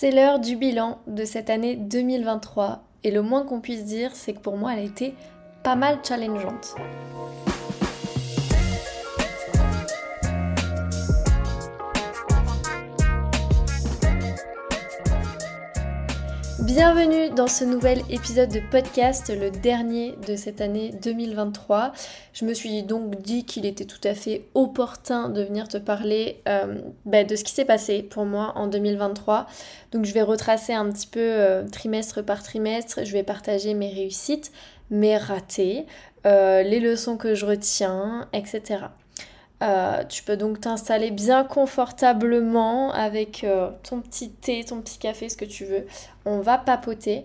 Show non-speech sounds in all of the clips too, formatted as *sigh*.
C'est l'heure du bilan de cette année 2023 et le moins qu'on puisse dire, c'est que pour moi, elle a été pas mal challengeante. Bienvenue dans ce nouvel épisode de podcast, le dernier de cette année 2023. Je me suis donc dit qu'il était tout à fait opportun de venir te parler euh, bah, de ce qui s'est passé pour moi en 2023. Donc je vais retracer un petit peu euh, trimestre par trimestre, je vais partager mes réussites, mes ratés, euh, les leçons que je retiens, etc. Euh, tu peux donc t'installer bien confortablement avec euh, ton petit thé, ton petit café, ce que tu veux. On va papoter.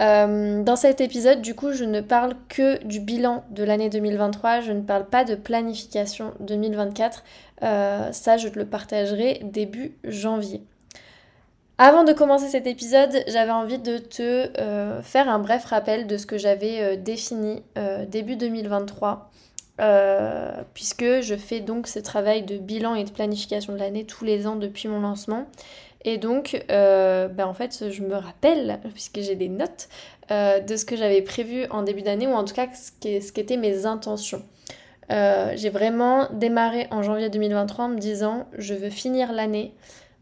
Euh, dans cet épisode, du coup, je ne parle que du bilan de l'année 2023. Je ne parle pas de planification 2024. ça, je te le partagerai début janvier. Avant de commencer cet épisode, j'avais envie de te faire un bref rappel de ce que j'avais défini début 2023 euh, puisque je fais donc ce travail de bilan et de planification de l'année tous les ans depuis mon lancement. Et donc, ben en fait, je me rappelle, puisque j'ai des notes, euh, de ce que j'avais prévu en début d'année, ou en tout cas ce qu'étaient mes intentions. j'ai vraiment démarré en janvier 2023 en me disant, je veux finir l'année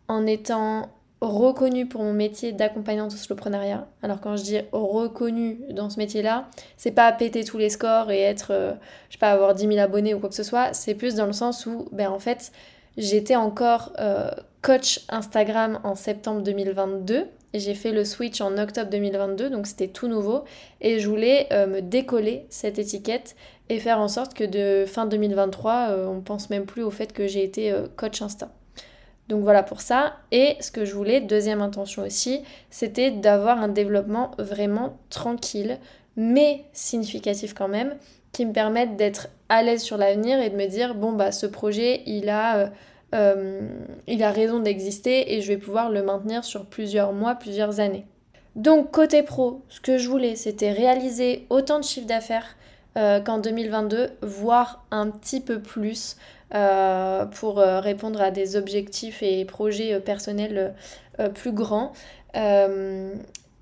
en étant reconnue pour mon métier d'accompagnante au soloprenariat. Alors quand je dis reconnue dans ce métier-là, c'est pas péter tous les scores et être, euh, je sais pas, avoir 10 000 abonnés ou quoi que ce soit, c'est plus dans le sens où, ben en fait, j'étais encore euh, coach Instagram en septembre 2022. J'ai fait le switch en octobre 2022, donc c'était tout nouveau. Et je voulais euh, me décoller cette étiquette et faire en sorte que de fin 2023, on pense même plus au fait que j'ai été coach Insta. Donc voilà pour ça. Et ce que je voulais, deuxième intention aussi, c'était d'avoir un développement vraiment tranquille, mais significatif quand même, qui me permette d'être à l'aise sur l'avenir et de me dire, bon bah ce projet, il a, euh, euh, il a raison d'exister et je vais pouvoir le maintenir sur plusieurs mois, plusieurs années. Donc côté pro, ce que je voulais, c'était réaliser autant de chiffre d'affaires euh, qu'en 2022, voire un petit peu plus. Euh, pour euh, répondre à des objectifs et projets euh, personnels plus grands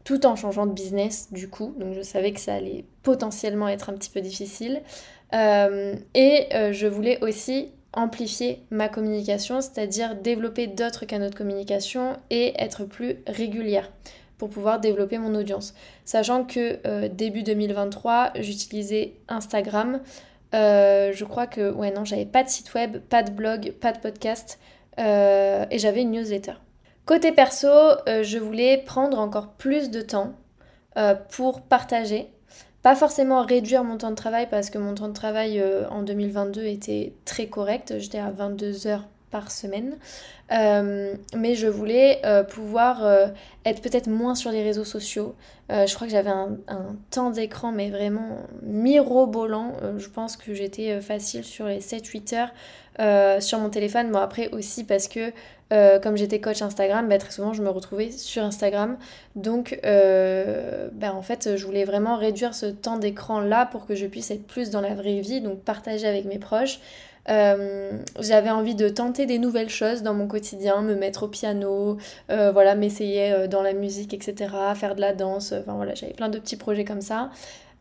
tout en changeant de business du coup. Donc je savais que ça allait potentiellement être un petit peu difficile. et je voulais aussi amplifier ma communication, c'est-à-dire développer d'autres canaux de communication et être plus régulière pour pouvoir développer mon audience. Sachant que début 2023, j'utilisais Instagram euh, je crois que, ouais, non, j'avais pas de site web, pas de blog, pas de podcast euh, et j'avais une newsletter. Côté perso, euh, je voulais prendre encore plus de temps pour partager. Pas forcément réduire mon temps de travail parce que mon temps de travail en 2022 était très correct. J'étais à 22 heures par semaine. Euh, mais je voulais euh, pouvoir euh, être peut-être moins sur les réseaux sociaux. je crois que j'avais un, temps d'écran, mais vraiment mirobolant. je pense que j'étais facile sur les 7-8 heures sur mon téléphone. Bon, après aussi parce que comme j'étais coach Instagram, bah, très souvent je me retrouvais sur Instagram. Donc, bah, en fait, je voulais vraiment réduire ce temps d'écran là pour que je puisse être plus dans la vraie vie, donc partager avec mes proches. Euh, j'avais envie de tenter des nouvelles choses dans mon quotidien, me mettre au piano, euh, voilà, m'essayer euh, dans la musique, etc., faire de la danse, enfin voilà, j'avais plein de petits projets comme ça.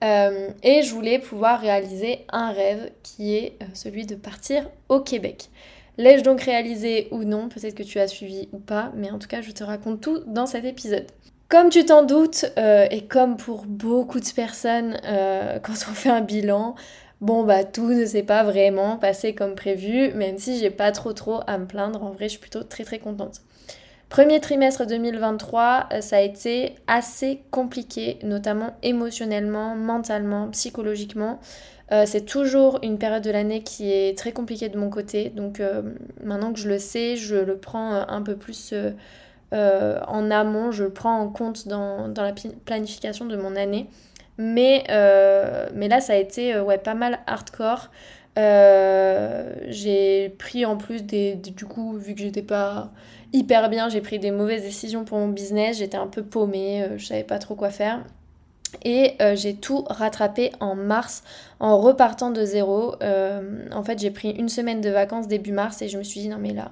et je voulais pouvoir réaliser un rêve qui est celui de partir au Québec. L'ai-je donc réalisé ou non? Peut-être que tu as suivi ou pas, mais en tout cas, je te raconte tout dans cet épisode. Comme tu t'en doutes, et comme pour beaucoup de personnes, *laughs* quand on fait un bilan, bon bah tout ne s'est pas vraiment passé comme prévu, même si j'ai pas trop trop à me plaindre, en vrai je suis plutôt très très contente. Premier trimestre 2023, euh, ça a été assez compliqué, notamment émotionnellement, mentalement, psychologiquement. Euh, c'est toujours une période de l'année qui est très compliquée de mon côté, donc euh, maintenant que je le sais, je le prends un peu plus en amont, je le prends en compte dans la planification de mon année. Mais, euh, mais là, ça a été euh, ouais, pas mal hardcore. Euh, j'ai pris en plus des, Du coup, vu que j'étais pas hyper bien, j'ai pris des mauvaises décisions pour mon business. J'étais un peu paumée, je savais pas trop quoi faire. Et j'ai tout rattrapé en mars en repartant de zéro. en fait, j'ai pris une semaine de vacances début mars et je me suis dit non mais là,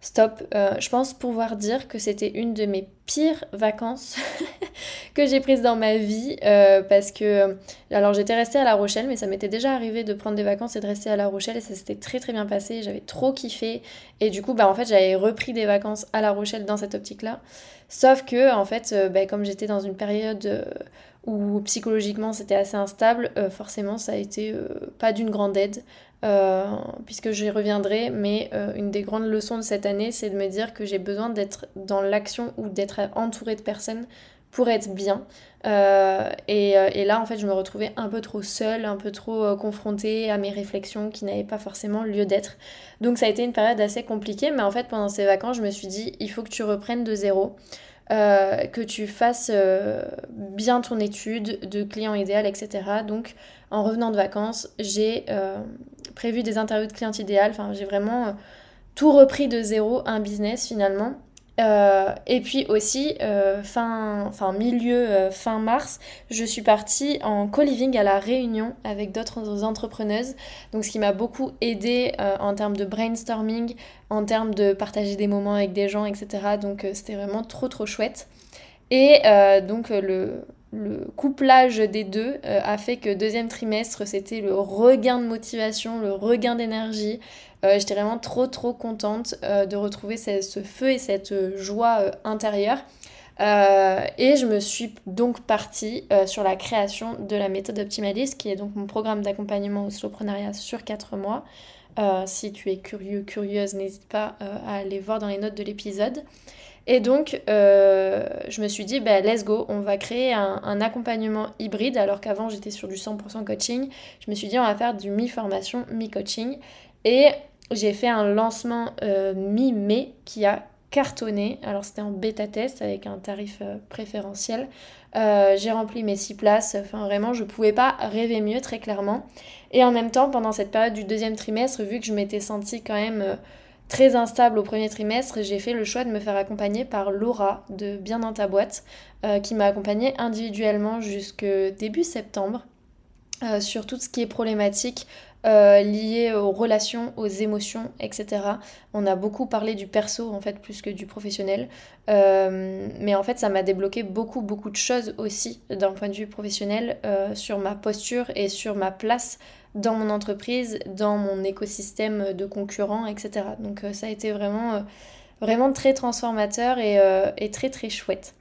stop. Euh, je pense pouvoir dire que c'était une de mes pires vacances *laughs* que j'ai prises dans ma vie euh, parce que alors j'étais restée à La Rochelle mais ça m'était déjà arrivé de prendre des vacances et de rester à La Rochelle et ça s'était très très bien passé j'avais trop kiffé. Et du coup bah en fait j'avais repris des vacances à La Rochelle dans cette optique là sauf que en fait euh, bah, comme j'étais dans une période où psychologiquement c'était assez instable forcément ça a été pas d'une grande aide euh, puisque j'y reviendrai, mais euh, une des grandes leçons de cette année, c'est de me dire que j'ai besoin d'être dans l'action ou d'être entourée de personnes pour être bien. Euh, et, et, là, en fait, je me retrouvais un peu trop seule, un peu trop confrontée à mes réflexions qui n'avaient pas forcément lieu d'être. Donc ça a été une période assez compliquée, mais en fait, pendant ces vacances, je me suis dit, il faut que tu reprennes de zéro. que tu fasses bien ton étude de client idéal, etc. Donc, en revenant de vacances, j'ai prévu des interviews de clients idéal. Enfin, j'ai vraiment euh, tout repris de zéro, un business finalement. Euh, et puis aussi, euh, fin, milieu fin mars, je suis partie en co-living à La Réunion avec d'autres entrepreneuses. Donc, ce qui m'a beaucoup aidé en termes de brainstorming, en termes de partager des moments avec des gens, etc. Donc, c'était vraiment trop, trop chouette. Et donc, le, le couplage des deux euh, a fait que deuxième trimestre, c'était le regain de motivation, le regain d'énergie. Euh, j'étais vraiment trop trop contente euh, de retrouver ce, feu et cette joie intérieure. et je me suis donc partie sur la création de la méthode optimaliste, qui est donc mon programme d'accompagnement au slowpreneuriat sur 4 mois. si tu es curieux, curieuse, n'hésite pas à aller voir dans les notes de l'épisode. Et donc, euh, je me suis dit, bah, let's go, on va créer un, accompagnement hybride, alors qu'avant j'étais sur du 100% coaching. Je me suis dit, on va faire du mi-formation, mi-coaching. Et j'ai fait un lancement euh, mi-mai qui a cartonné. Alors, c'était en bêta test avec un tarif euh, préférentiel. j'ai rempli mes 6 places. Enfin, vraiment, je pouvais pas rêver mieux, très clairement. Et en même temps, pendant cette période du deuxième trimestre, vu que je m'étais sentie quand même très instable au premier trimestre, j'ai fait le choix de me faire accompagner par Laura de Bien dans ta boîte, euh, qui m'a accompagnée individuellement jusque début septembre euh, sur tout ce qui est problématique euh, lié aux relations, aux émotions, etc. On a beaucoup parlé du perso en fait plus que du professionnel, mais en fait ça m'a débloqué beaucoup beaucoup de choses aussi d'un point de vue professionnel sur ma posture et sur ma place dans mon entreprise, dans mon écosystème de concurrents, etc. Donc euh, ça a été vraiment, euh, vraiment très transformateur et, euh, et, très très chouette.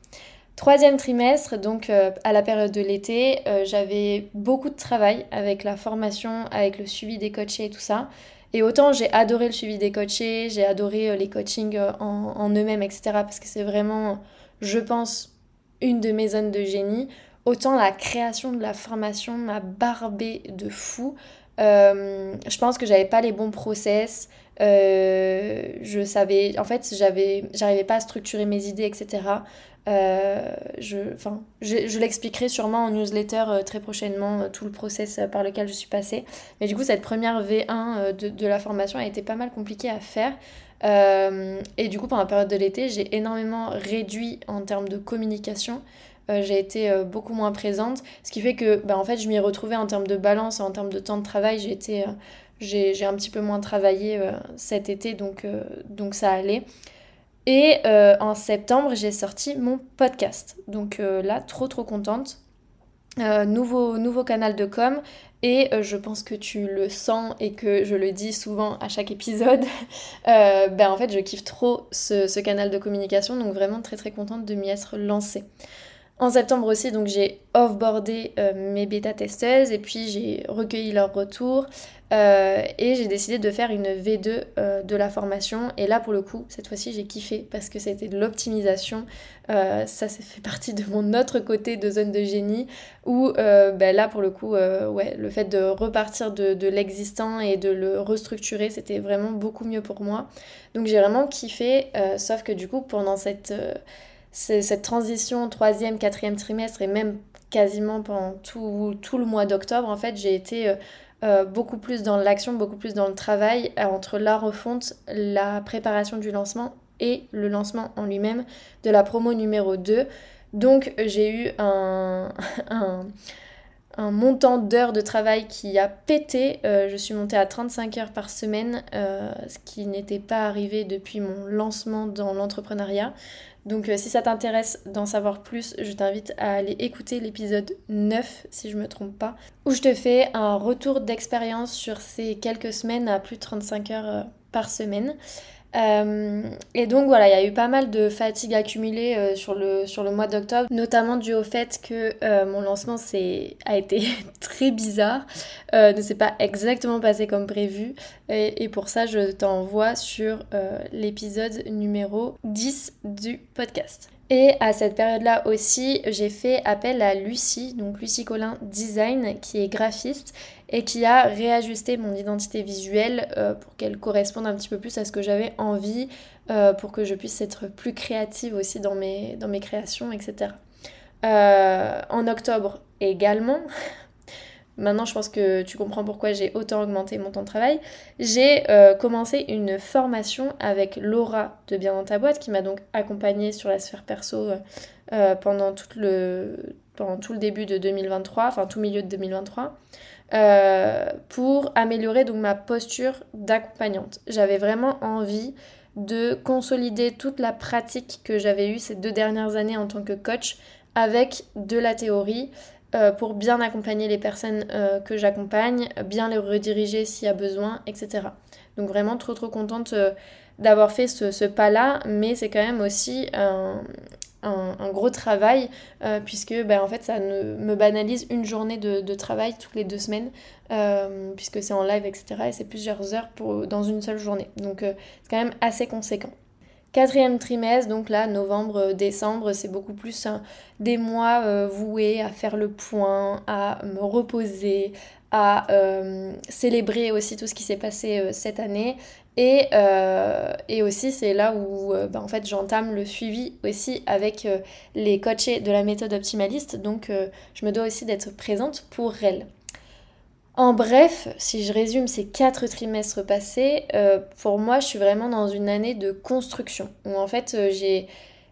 Troisième trimestre, donc à la période de l'été, j'avais beaucoup de travail avec la formation, avec le suivi des coachés et tout ça. Et autant j'ai adoré le suivi des coachés, j'ai adoré les coachings en eux-mêmes, etc. Parce que c'est vraiment, je pense, une de mes zones de génie. Autant la création de la formation m'a barbé de fou. Euh, je pense que j'avais pas les bons process. Euh, je savais, en fait, j'arrivais pas à structurer mes idées, etc. Euh, je, enfin, je, l'expliquerai sûrement en newsletter très prochainement, tout le process par lequel je suis passée. Mais du coup, cette première V1 de, de la formation a été pas mal compliquée à faire. et du coup, pendant la période de l'été, j'ai énormément réduit en termes de communication. Euh, j'ai été euh, beaucoup moins présente. Ce qui fait que, bah, en fait, je m'y retrouvais en termes de balance, en termes de temps de travail. J'ai été, euh, j'ai, un petit peu moins travaillé cet été, donc, donc ça allait. Et en septembre, j'ai sorti mon podcast. Donc là, trop trop contente. nouveau, nouveau canal de com et je pense que tu le sens et que je le dis souvent à chaque épisode. *laughs* ben en fait, je kiffe trop ce, ce, canal de communication, donc vraiment très très contente de m'y être lancée. En septembre aussi, donc j'ai offboardé euh, mes bêta-testeuses et puis j'ai recueilli leurs retours euh, et j'ai décidé de faire une V2 euh, de la formation. Et là, pour le coup, cette fois-ci, j'ai kiffé parce que c'était de l'optimisation. ça, ça fait partie de mon autre côté de zone de génie où ben là, pour le coup, le fait de repartir de, de l'existant et de le restructurer, c'était vraiment beaucoup mieux pour moi. Donc j'ai vraiment kiffé, sauf que du coup, pendant cette cette transition troisième, quatrième trimestre et même quasiment pendant tout, le mois d'octobre, en fait, j'ai été euh, euh, beaucoup plus dans l'action, beaucoup plus dans le travail euh, entre la refonte, la préparation du lancement et le lancement en lui-même de la promo numéro 2. Donc j'ai eu *laughs* un montant d'heures de travail qui a pété. je suis montée à 35 heures par semaine, ce qui n'était pas arrivé depuis mon lancement dans l'entrepreneuriat. Donc si ça t'intéresse d'en savoir plus, je t'invite à aller écouter l'épisode 9, si je ne me trompe pas, où je te fais un retour d'expérience sur ces quelques semaines à plus de 35 heures par semaine. Euh, et donc voilà, il y a eu pas mal de fatigue accumulée euh, sur, le, sur le mois d'octobre, notamment dû au fait que euh, mon lancement a été *laughs* très bizarre, ne s'est pas exactement passé comme prévu. Et, et pour ça, je t'envoie sur l'épisode numéro 10 du podcast. Et à cette période-là aussi, j'ai fait appel à Lucie, donc Lucie Collin Design, qui est graphiste et qui a réajusté mon identité visuelle euh, pour qu'elle corresponde un petit peu plus à ce que j'avais envie, euh, pour que je puisse être plus créative aussi dans mes, dans mes créations, etc. Euh, en octobre également, *laughs* maintenant je pense que tu comprends pourquoi j'ai autant augmenté mon temps de travail, j'ai commencé une formation avec Laura de Bien dans ta boîte qui m'a donc accompagnée sur la sphère perso pendant, tout le, pendant tout le début de 2023, enfin tout milieu de 2023. Euh, pour améliorer donc ma posture d'accompagnante. J'avais vraiment envie de consolider toute la pratique que j'avais eue ces deux dernières années en tant que coach avec de la théorie euh, pour bien accompagner les personnes euh, que j'accompagne, bien les rediriger s'il y a besoin, etc. Donc vraiment trop trop contente d'avoir fait ce, pas-là, mais c'est quand même aussi un, gros travail euh, puisque ben, en fait ça me banalise une journée de, travail toutes les deux semaines euh, puisque c'est en live etc et c'est plusieurs heures dans une seule journée donc euh, c'est quand même assez conséquent. Quatrième trimestre, donc là, novembre, décembre, c'est beaucoup plus des mois voués à faire le point, à me reposer, à célébrer aussi tout ce qui s'est passé cette année et, euh, aussi, c'est là où euh, bah, en j'entame le suivi aussi avec euh, les coachés de la méthode optimaliste. Donc, je me dois aussi d'être présente pour elles. En bref, si je résume ces quatre trimestres passés, pour moi, je suis vraiment dans une année de construction. Où en fait, j'ai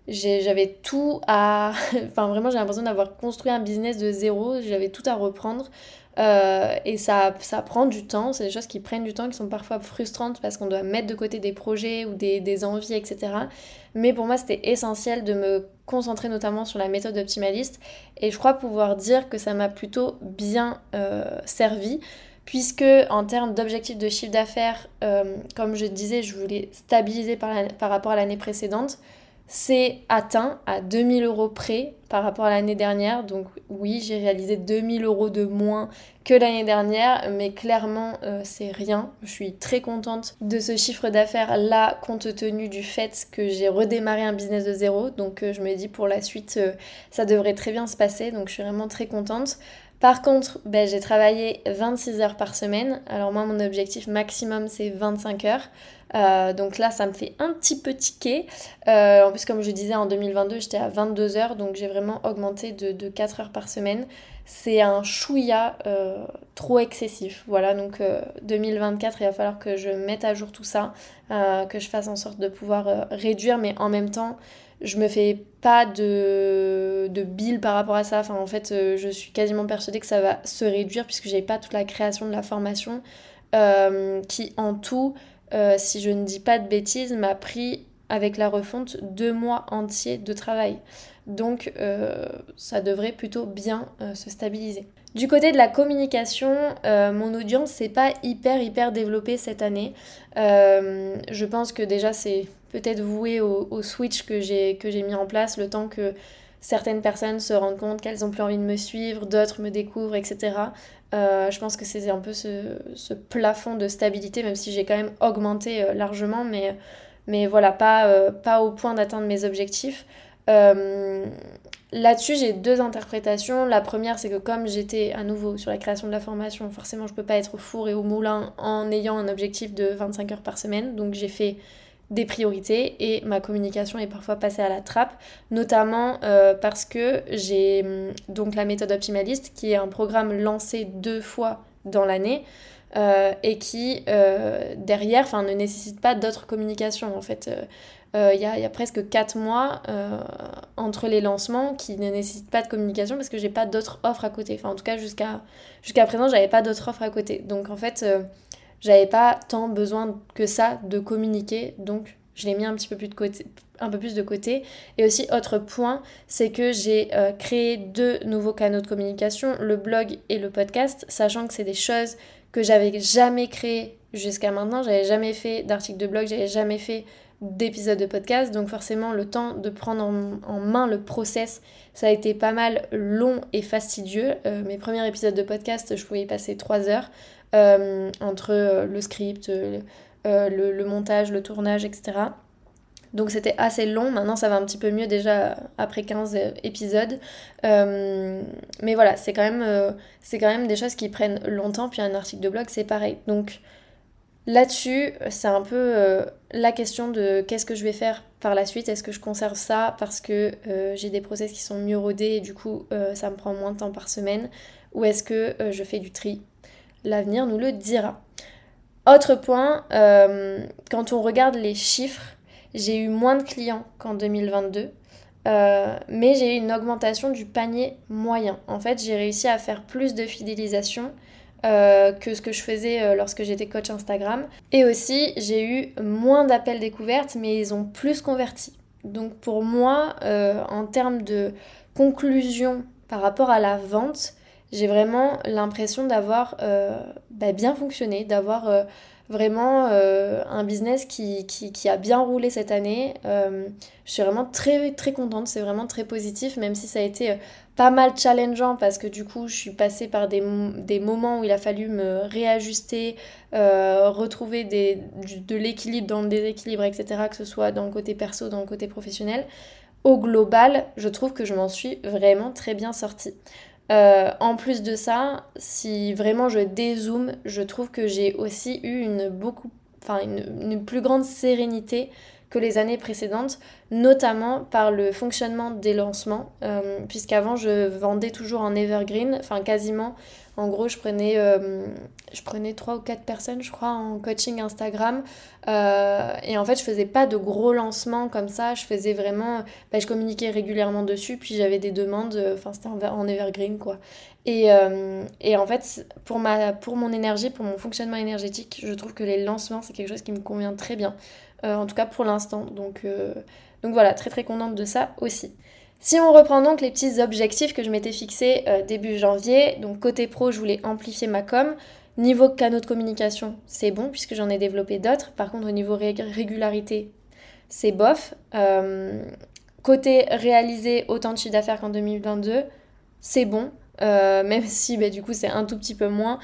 j'avais tout à... *laughs* enfin vraiment j'ai l'impression d'avoir construit un business de zéro, j'avais tout à reprendre. Euh, et ça, ça prend du temps, c'est des choses qui prennent du temps, qui sont parfois frustrantes parce qu'on doit mettre de côté des projets ou des, des envies, etc. Mais pour moi, c'était essentiel de me concentrer notamment sur la méthode optimaliste. Et je crois pouvoir dire que ça m'a plutôt bien euh, servi. Puisque en termes d'objectifs de chiffre d'affaires, euh, comme je disais, je voulais stabiliser par, par rapport à l'année précédente c'est atteint à 2000 euros près par rapport à l'année dernière. Donc oui, j'ai réalisé 2000 euros de moins que l'année dernière, mais clairement, euh, c'est rien. Je suis très contente de ce chiffre d'affaires là, compte tenu du fait que j'ai redémarré un business de zéro. Donc euh, je me dis pour la suite, euh, ça devrait très bien se passer. Donc je suis vraiment très contente. Par contre, ben, j'ai travaillé 26 heures par semaine. Alors moi, mon objectif maximum, c'est 25 heures. Euh, donc là, ça me fait un petit peu tiquer. Euh, en plus, comme je disais, en 2022, j'étais à 22 heures. Donc j'ai vraiment augmenté de, 4 heures par semaine. C'est un chouïa euh, trop excessif. Voilà, donc 2024, il va falloir que je mette à jour tout ça, que je fasse en sorte de pouvoir réduire, mais en même temps je me fais pas de, de bill par rapport à ça. Enfin, en fait, euh, je suis quasiment persuadée que ça va se réduire puisque j'ai pas toute la création de la formation euh, qui, en tout, euh, si je ne dis pas de bêtises, m'a pris avec la refonte deux mois entiers de travail. Donc, ça devrait plutôt bien se stabiliser. Du côté de la communication, euh, mon audience c'est pas hyper hyper développée cette année. Euh, je pense que déjà c'est peut-être voué au, switch que j'ai mis en place, le temps que certaines personnes se rendent compte qu'elles ont plus envie de me suivre, d'autres me découvrent, etc. Euh, je pense que c'est un peu ce, plafond de stabilité, même si j'ai quand même augmenté largement, mais, voilà, pas au point d'atteindre mes objectifs. Là-dessus, j'ai deux interprétations. La première, c'est que comme j'étais à nouveau sur la création de la formation, forcément, je peux pas être au four et au moulin en ayant un objectif de 25 heures par semaine. Donc, j'ai fait des priorités et ma communication est parfois passée à la trappe, notamment euh, parce que j'ai hum, donc la méthode optimaliste qui est un programme lancé deux fois dans l'année. Euh, et qui euh, derrière ne nécessite pas d'autres communications en fait il y, a, presque 4 mois entre les lancements qui ne nécessitent pas de communication parce que j'ai pas d'autres offres à côté. Enfin, en tout cas, jusqu'à jusqu'à présent, j'avais pas d'autres offres à côté. Donc, en fait, j'avais pas tant besoin que ça de communiquer. Donc, je l'ai mis un petit peu plus de côté, un peu plus de côté. Et aussi, autre point, c'est que j'ai euh, créé deux nouveaux canaux de communication, le blog et le podcast, sachant que c'est des choses que j'avais jamais créées jusqu'à maintenant. J'avais jamais fait d'article de blog, j'avais jamais fait d'épisode de podcast. Donc forcément, le temps de prendre en, main le process, ça a été pas mal long et fastidieux. Euh, mes premiers épisodes de podcast, je pouvais y passer trois heures euh, entre le script, le montage, le tournage, etc. Donc c'était assez long, maintenant ça va un petit peu mieux déjà après 15 épisodes. Euh, mais voilà, c'est quand, même, euh, quand même des choses qui prennent longtemps, puis un article de blog c'est pareil. Donc là-dessus, c'est un peu euh, la question de qu'est-ce que je vais faire par la suite. Est-ce que je conserve ça parce que j'ai des process qui sont mieux rodés et du coup ça me prend moins de temps par semaine? Ou est-ce que je fais du tri? L'avenir nous le dira. Autre point, quand on regarde les chiffres, j'ai eu moins de clients qu'en 2022. Euh, mais j'ai eu une augmentation du panier moyen. En fait, j'ai réussi à faire plus de fidélisation euh, que ce que je faisais euh, lorsque j'étais coach Instagram. Et aussi, j'ai eu moins d'appels découvertes, mais ils ont plus converti. Donc pour moi, en termes de conclusion par rapport à la vente, j'ai vraiment l'impression d'avoir bah, bien fonctionné, d'avoir vraiment euh, un business qui, qui, a bien roulé cette année. Euh, je suis vraiment très très contente, c'est vraiment très positif, même si ça a été euh, pas mal challengeant parce que du coup je suis passée par des, moments où il a fallu me réajuster, retrouver des, de l'équilibre dans le déséquilibre, etc., que ce soit dans le côté perso, dans le côté professionnel. Au global, je trouve que je m'en suis vraiment très bien sortie. Euh, en plus de ça, si vraiment je dézoome, je trouve que j'ai aussi eu une, beaucoup, une, plus grande sérénité que les années précédentes, notamment par le fonctionnement des lancements, euh, puisqu'avant je vendais toujours en evergreen, enfin quasiment en gros, je prenais, euh, je prenais 3 ou 4 personnes, je crois, en coaching Instagram. Euh, et en fait, je faisais pas de gros lancements comme ça. Je faisais vraiment. Bah, je communiquais régulièrement dessus, puis j'avais des demandes. Euh, enfin, c'était en, evergreen, quoi. Et, et, en fait, pour, ma, pour mon énergie, pour mon fonctionnement énergétique, je trouve que les lancements, c'est quelque chose qui me convient très bien. En tout cas, pour l'instant. Donc, donc voilà, très très contente de ça aussi. Si on reprend donc les petits objectifs que je m'étais fixés euh, début janvier, donc côté pro, je voulais amplifier ma com. Niveau canaux de communication, c'est bon puisque j'en ai développé d'autres. Par contre, au niveau régularité, c'est bof. Euh, côté réaliser autant de chiffre d'affaires qu'en 2022, c'est bon. Euh, même si bah, du coup c'est un tout petit peu moins,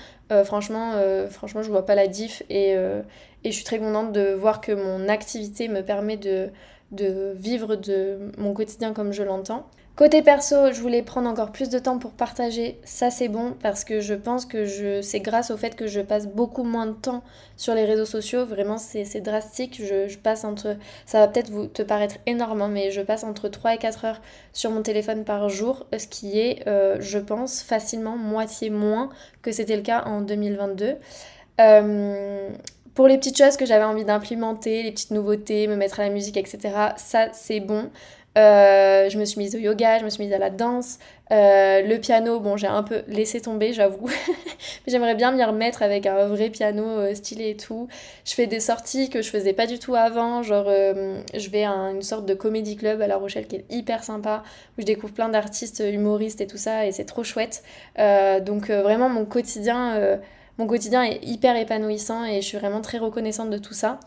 franchement, franchement je vois pas la diff et, et je suis très contente de voir que mon activité me permet de, de vivre de mon quotidien comme je l'entends. Côté perso, je voulais prendre encore plus de temps pour partager. Ça, c'est bon parce que je pense que je, c'est grâce au fait que je passe beaucoup moins de temps sur les réseaux sociaux. Vraiment, c'est, drastique. Je, passe entre. Ça va peut-être vous te paraître énorme, hein, mais je passe entre 3 et 4 heures sur mon téléphone par jour, ce qui est, euh, je pense, facilement moitié moins que c'était le cas en 2022. Euh, pour les petites choses que j'avais envie d'implémenter, les petites nouveautés, me mettre à la musique, etc., ça c'est bon. Euh, je me suis mise au yoga, je me suis mise à la danse. Euh, le piano, bon, j'ai un peu laissé tomber, j'avoue. *laughs* J'aimerais bien m'y remettre avec un vrai piano euh, stylé et tout. Je fais des sorties que je faisais pas du tout avant. Genre, je vais à une sorte de comédie club à La Rochelle qui est hyper sympa, où je découvre plein d'artistes humoristes et tout ça, et c'est trop chouette. donc, vraiment, mon quotidien mon quotidien est hyper épanouissant et je suis vraiment très reconnaissante de tout ça.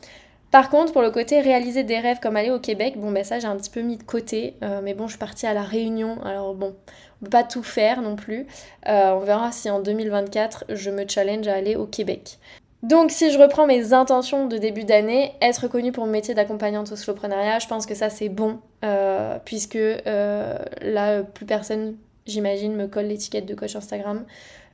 Par contre, pour le côté réaliser des rêves comme aller au Québec, bon ben ça j'ai un petit peu mis de côté, euh, mais bon je suis partie à la Réunion, alors bon, on peut pas tout faire non plus. Euh, on verra si en 2024 je me challenge à aller au Québec. Donc si je reprends mes intentions de début d'année, être connue pour mon métier d'accompagnante au soloprenariat, je pense que ça c'est bon, euh, puisque là plus personne j'imagine me colle l'étiquette de coach Instagram.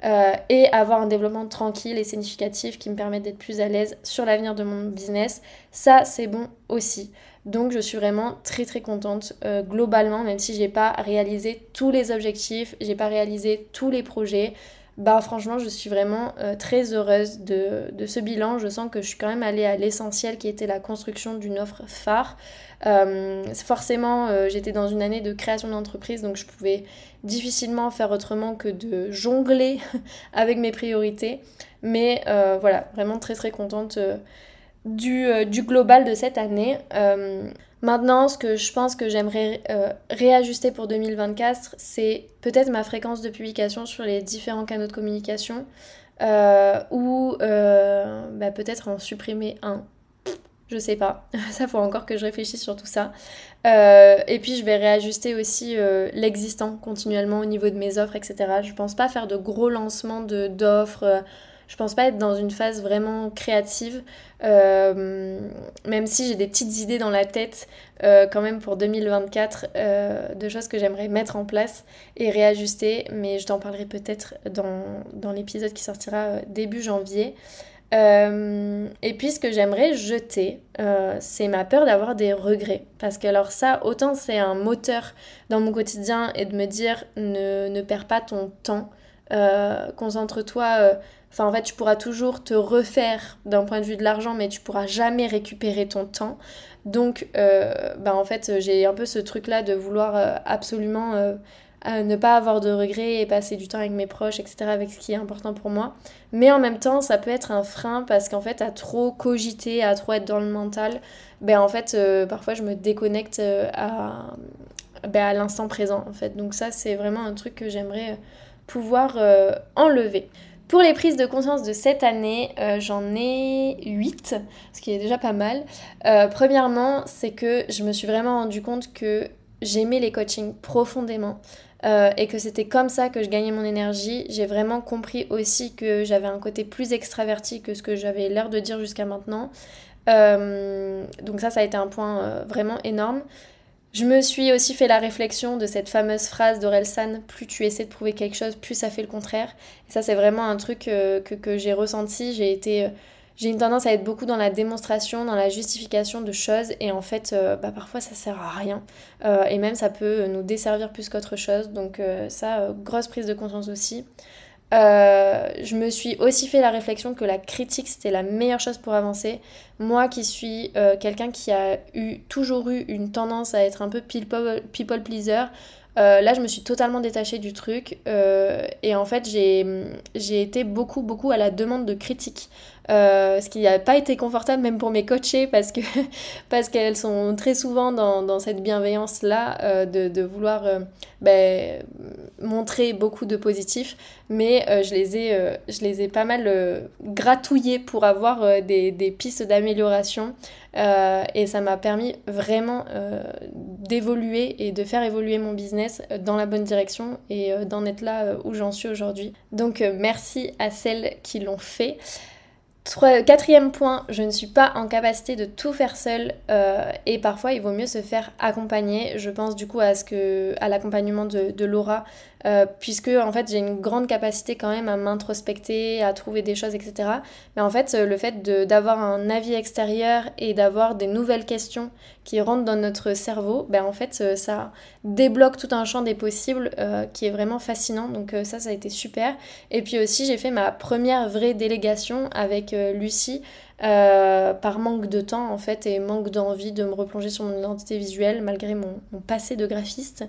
Euh, et avoir un développement tranquille et significatif qui me permet d'être plus à l'aise sur l'avenir de mon business. Ça, c'est bon aussi. Donc je suis vraiment très très contente euh, globalement, même si j'ai pas réalisé tous les objectifs, j'ai pas réalisé tous les projets. Bah franchement je suis vraiment euh, très heureuse de, ce bilan. Je sens que je suis quand même allée à l'essentiel qui était la construction d'une offre phare. Euh, forcément j'étais dans une année de création d'entreprise donc je pouvais difficilement faire autrement que de jongler *laughs* avec mes priorités. Mais voilà, vraiment très très contente du, global de cette année. Maintenant, ce que je pense que j'aimerais euh, réajuster pour 2024, c'est peut-être ma fréquence de publication sur les différents canaux de communication euh, ou euh, bah, peut-être en supprimer un. Je sais pas. *laughs* ça faut encore que je réfléchisse sur tout ça. et puis je vais réajuster aussi l'existant continuellement au niveau de mes offres, etc. Je pense pas faire de gros lancements d'offres je pense pas être dans une phase vraiment créative, euh, même si j'ai des petites idées dans la tête euh, quand même pour 2024 euh, de choses que j'aimerais mettre en place et réajuster, mais je t'en parlerai peut-être dans, dans l'épisode qui sortira début janvier. et puis ce que j'aimerais jeter, c'est ma peur d'avoir des regrets. Parce que alors ça, autant c'est un moteur dans mon quotidien et de me dire ne, ne perds pas ton temps, concentre-toi En fait, tu pourras toujours te refaire d'un point de vue de l'argent, mais tu pourras jamais récupérer ton temps. Donc, euh, bah, en fait, j'ai un peu ce truc-là de vouloir euh, absolument euh, ne pas avoir de regrets et passer du temps avec mes proches, etc., avec ce qui est important pour moi. Mais en même temps, ça peut être un frein parce qu'en fait, à trop cogiter, à trop être dans le mental, ben en fait, parfois, je me déconnecte à, ben, à l'instant présent, en fait. Donc ça, c'est vraiment un truc que j'aimerais pouvoir enlever. Pour les prises de conscience de cette année, euh, j'en ai 8, ce qui est déjà pas mal. Euh, premièrement, c'est que je me suis vraiment rendu compte que j'aimais les coachings profondément. Euh, et que c'était comme ça que je gagnais mon énergie. J'ai vraiment compris aussi que j'avais un côté plus extraverti que ce que j'avais l'air de dire jusqu'à maintenant. donc ça, ça a été un point vraiment énorme. Je me suis aussi fait la réflexion de cette fameuse phrase d'Orelsan plus tu essaies de prouver quelque chose, plus ça fait le contraire. Et ça, c'est vraiment un truc euh, que, j'ai ressenti. J'ai été. Euh, j'ai une tendance à être beaucoup dans la démonstration, dans la justification de choses, et en fait, euh, bah, parfois ça sert à rien. et même ça peut nous desservir plus qu'autre chose. Donc, ça, grosse prise de conscience aussi. Euh, je me suis aussi fait la réflexion que la critique c'était la meilleure chose pour avancer. Moi qui suis euh, quelqu'un qui a eu toujours eu une tendance à être un peu people, pleaser, euh, là je me suis totalement détachée du truc et en fait j'ai été beaucoup beaucoup à la demande de critiques. Euh, ce qui n'a pas été confortable même pour mes coachés parce que *laughs* parce qu'elles sont très souvent dans, dans cette bienveillance là euh, de, de, vouloir euh, ben, montrer beaucoup de positifs. Mais je les ai je les ai pas mal gratouillés pour avoir des, des, pistes d'amélioration. Et ça m'a permis vraiment d'évoluer et de faire évoluer mon business dans la bonne direction et d'en être là où j'en suis aujourd'hui. Donc merci à celles qui l'ont fait Quatrième point, je ne suis pas en capacité de tout faire seule euh, et parfois il vaut mieux se faire accompagner. Je pense du coup à, ce que, à l'accompagnement de, Laura, euh, puisque en fait j'ai une grande capacité quand même à m'introspecter, à trouver des choses, etc. Mais en fait le fait d'avoir un avis extérieur et d'avoir des nouvelles questions qui rentrent dans notre cerveau, ben en fait euh, ça débloque tout un champ des possibles qui est vraiment fascinant. Donc ça ça a été super. Et puis aussi j'ai fait ma première vraie délégation avec Lucie. Euh, par manque de temps en fait et manque d'envie de me replonger sur mon identité visuelle malgré mon, passé de graphiste.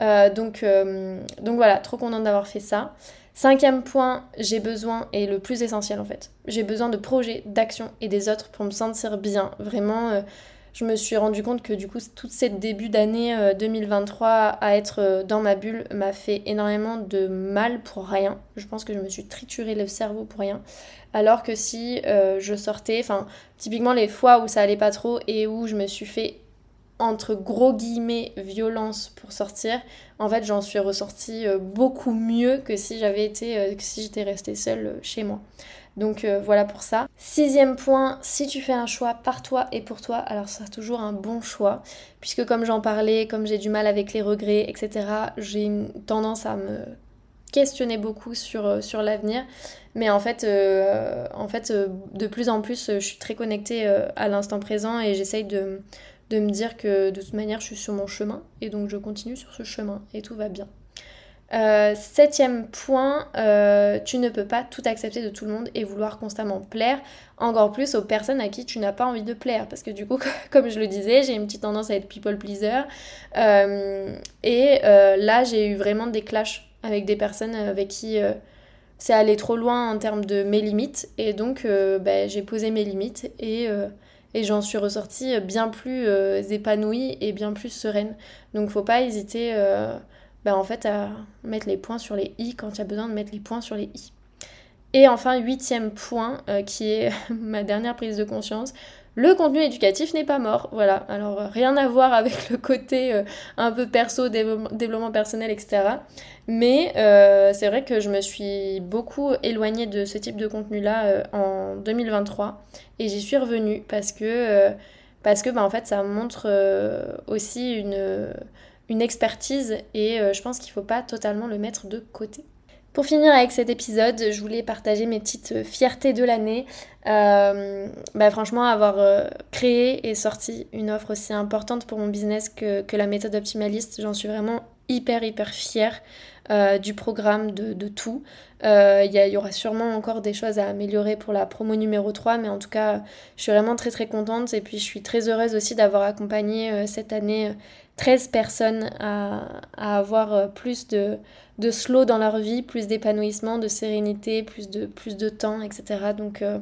Euh, donc, euh, donc voilà, trop contente d'avoir fait ça. Cinquième point, j'ai besoin, et le plus essentiel en fait, j'ai besoin de projets, d'actions et des autres pour me sentir bien. Vraiment, je me suis rendu compte que du coup, tout ce début d'année 2023 euh, à être euh, dans ma bulle m'a fait énormément de mal pour rien. Je pense que je me suis trituré le cerveau pour rien. Alors que si euh, je sortais, enfin, typiquement les fois où ça allait pas trop et où je me suis fait entre gros guillemets violence pour sortir, en fait j'en suis ressortie beaucoup mieux que si j'avais été, que si j'étais restée seule chez moi. Donc euh, voilà pour ça. Sixième point, si tu fais un choix par toi et pour toi, alors ça sera toujours un bon choix. Puisque comme j'en parlais, comme j'ai du mal avec les regrets, etc., j'ai une tendance à me questionner beaucoup sur, euh, l'avenir. Mais en fait, euh, de plus en plus, je suis très connectée à l'instant présent et j'essaye de me dire que de toute manière, je suis sur mon chemin. Et donc je continue sur ce chemin et tout va bien. Euh, septième point, euh, tu ne peux pas tout accepter de tout le monde et vouloir constamment plaire, encore plus aux personnes à qui tu n'as pas envie de plaire. Parce que du coup, *laughs* comme je le disais, j'ai une petite tendance à être people pleaser. Euh, et là, j'ai eu vraiment des clashs avec des personnes avec qui c'est allé trop loin en termes de mes limites. Et donc, ben, j'ai posé mes limites et j'en suis ressortie bien plus épanouie et bien plus sereine. Donc faut pas hésiter bah, en fait, à mettre les points sur les i quand il y a besoin de mettre les points sur les i. Et enfin, huitième point, euh, qui est *laughs* ma dernière prise de conscience, le contenu éducatif n'est pas mort. Voilà, alors euh, rien à voir avec le côté euh, un peu perso, développement personnel, etc. Mais c'est vrai que je me suis beaucoup éloignée de ce type de contenu-là en 2023 et j'y suis revenue parce que, parce que bah, en fait, ça montre aussi une une expertise et euh, je pense qu'il ne faut pas totalement le mettre de côté. Pour finir avec cet épisode, je voulais partager mes petites fiertés de l'année. Euh, bah franchement, avoir euh, créé et sorti une offre aussi importante pour mon business que, la méthode optimaliste, j'en suis vraiment hyper hyper fière du programme, de, tout. Il y, aura sûrement encore des choses à améliorer pour la promo numéro 3, mais en tout cas, je suis vraiment très très contente et puis je suis très heureuse aussi d'avoir accompagné cette année 13 personnes à, avoir euh, plus de, de, slow dans leur vie, plus d'épanouissement, de sérénité, plus de, temps, etc. Donc, euh,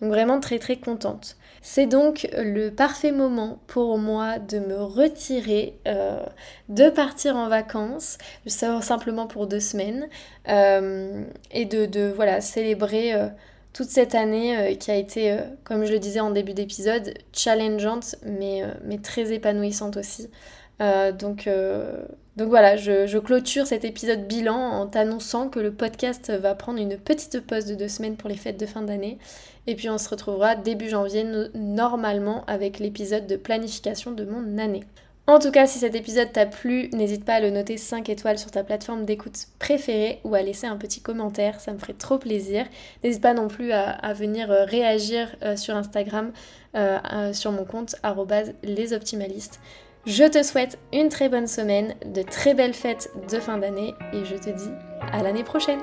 donc vraiment très très contente. C'est donc le parfait moment pour moi de me retirer, euh, de partir en vacances, simplement pour deux semaines, et de, de, voilà, célébrer toute cette année qui a été, comme je le disais en début d'épisode, challengeante, mais très épanouissante aussi. Euh, donc, euh, donc voilà, je, clôture cet épisode bilan en t'annonçant que le podcast va prendre une petite pause de deux semaines pour les fêtes de fin d'année. Et puis on se retrouvera début janvier normalement avec l'épisode de planification de mon année. En tout cas, si cet épisode t'a plu, n'hésite pas à le noter 5 étoiles sur ta plateforme d'écoute préférée ou à laisser un petit commentaire, ça me ferait trop plaisir. N'hésite pas non plus à, venir euh, réagir sur Instagram, sur mon compte lesoptimalistes. Je te souhaite une très bonne semaine, de très belles fêtes de fin d'année et je te dis à l'année prochaine.